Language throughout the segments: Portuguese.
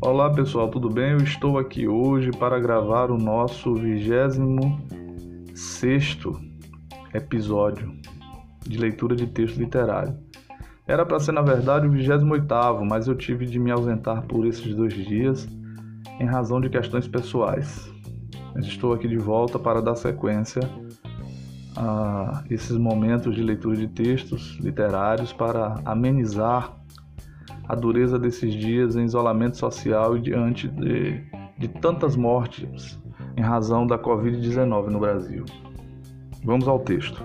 Olá pessoal, tudo bem? Eu estou aqui hoje para gravar o nosso 26 episódio de leitura de texto literário. Era para ser, na verdade, o 28, mas eu tive de me ausentar por esses dois dias em razão de questões pessoais. Mas estou aqui de volta para dar sequência a esses momentos de leitura de textos literários para amenizar a dureza desses dias em isolamento social e diante de, de tantas mortes em razão da Covid-19 no Brasil. Vamos ao texto.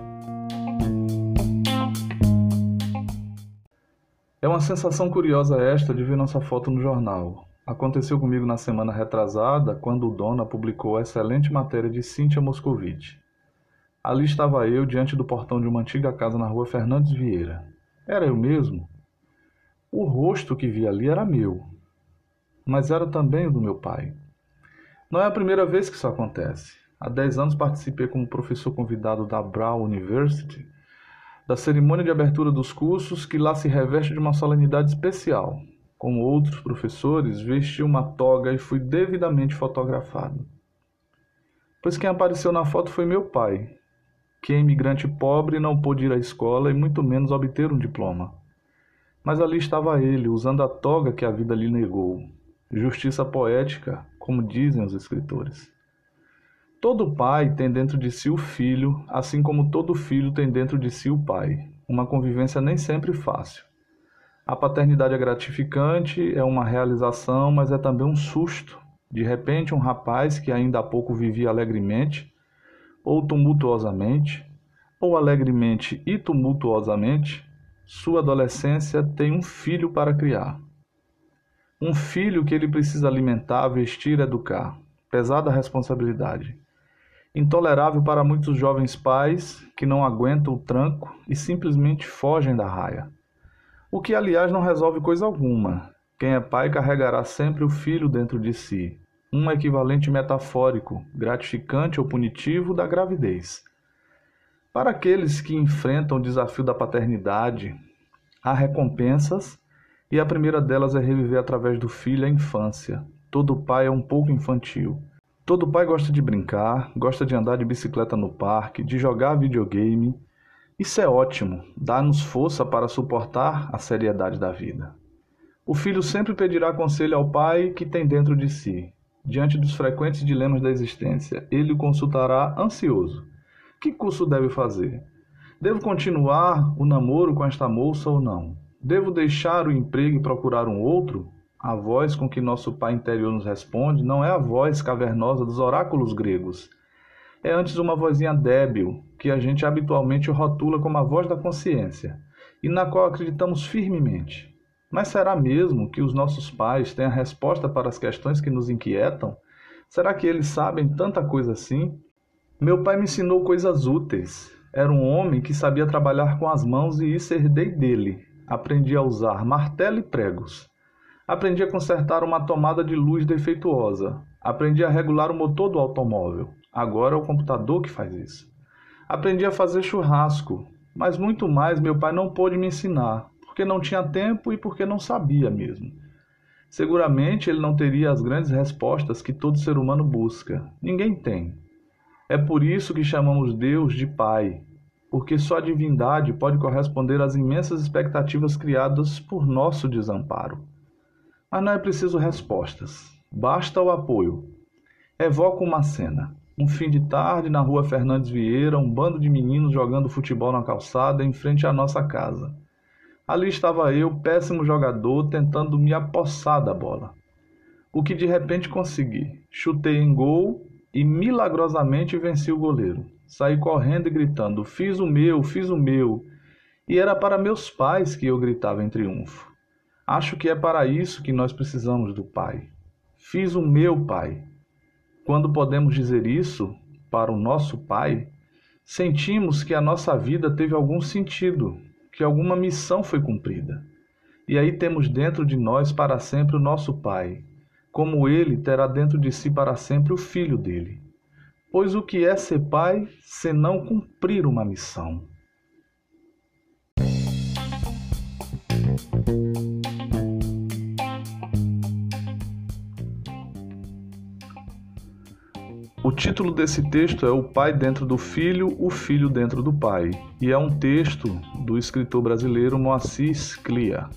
É uma sensação curiosa esta de ver nossa foto no jornal. Aconteceu comigo na semana retrasada, quando o Dona publicou a excelente matéria de Cíntia Moscovitch. Ali estava eu diante do portão de uma antiga casa na rua Fernandes Vieira. Era eu mesmo? O rosto que vi ali era meu, mas era também o do meu pai. Não é a primeira vez que isso acontece. Há dez anos participei como professor convidado da Brown University da cerimônia de abertura dos cursos, que lá se reveste de uma solenidade especial. Como outros professores, vesti uma toga e fui devidamente fotografado. Pois quem apareceu na foto foi meu pai, que é imigrante pobre não pôde ir à escola e muito menos obter um diploma. Mas ali estava ele, usando a toga que a vida lhe negou. Justiça poética, como dizem os escritores. Todo pai tem dentro de si o filho, assim como todo filho tem dentro de si o pai. Uma convivência nem sempre fácil. A paternidade é gratificante, é uma realização, mas é também um susto. De repente, um rapaz que ainda há pouco vivia alegremente, ou tumultuosamente, ou alegremente e tumultuosamente, sua adolescência tem um filho para criar. Um filho que ele precisa alimentar, vestir, educar. Pesada responsabilidade intolerável para muitos jovens pais que não aguentam o tranco e simplesmente fogem da raia. O que, aliás, não resolve coisa alguma. Quem é pai carregará sempre o filho dentro de si, um equivalente metafórico, gratificante ou punitivo da gravidez. Para aqueles que enfrentam o desafio da paternidade, há recompensas e a primeira delas é reviver através do filho a infância. Todo pai é um pouco infantil. Todo pai gosta de brincar, gosta de andar de bicicleta no parque, de jogar videogame. Isso é ótimo, dá-nos força para suportar a seriedade da vida. O filho sempre pedirá conselho ao pai que tem dentro de si. Diante dos frequentes dilemas da existência, ele o consultará ansioso. Que curso deve fazer? Devo continuar o namoro com esta moça ou não? Devo deixar o emprego e procurar um outro? A voz com que nosso Pai interior nos responde não é a voz cavernosa dos oráculos gregos. É antes uma vozinha débil, que a gente habitualmente rotula como a voz da consciência, e na qual acreditamos firmemente. Mas será mesmo que os nossos pais têm a resposta para as questões que nos inquietam? Será que eles sabem tanta coisa assim? Meu pai me ensinou coisas úteis. Era um homem que sabia trabalhar com as mãos e isso herdei dele. Aprendi a usar martelo e pregos. Aprendi a consertar uma tomada de luz defeituosa. Aprendi a regular o motor do automóvel. Agora é o computador que faz isso. Aprendi a fazer churrasco, mas muito mais meu pai não pôde me ensinar, porque não tinha tempo e porque não sabia mesmo. Seguramente ele não teria as grandes respostas que todo ser humano busca. Ninguém tem. É por isso que chamamos Deus de Pai, porque só a divindade pode corresponder às imensas expectativas criadas por nosso desamparo. Mas não é preciso respostas, basta o apoio. Evoca uma cena. Um fim de tarde na rua Fernandes Vieira, um bando de meninos jogando futebol na calçada em frente à nossa casa. Ali estava eu, péssimo jogador, tentando me apossar da bola. O que de repente consegui. Chutei em gol e milagrosamente venci o goleiro. Saí correndo e gritando: Fiz o meu, fiz o meu. E era para meus pais que eu gritava em triunfo. Acho que é para isso que nós precisamos do Pai. Fiz o meu Pai. Quando podemos dizer isso para o nosso Pai, sentimos que a nossa vida teve algum sentido, que alguma missão foi cumprida. E aí temos dentro de nós para sempre o nosso Pai, como ele terá dentro de si para sempre o filho dele. Pois o que é ser pai senão cumprir uma missão? Título desse texto é O Pai Dentro do Filho, o Filho Dentro do Pai, e é um texto do escritor brasileiro Moacir Clia.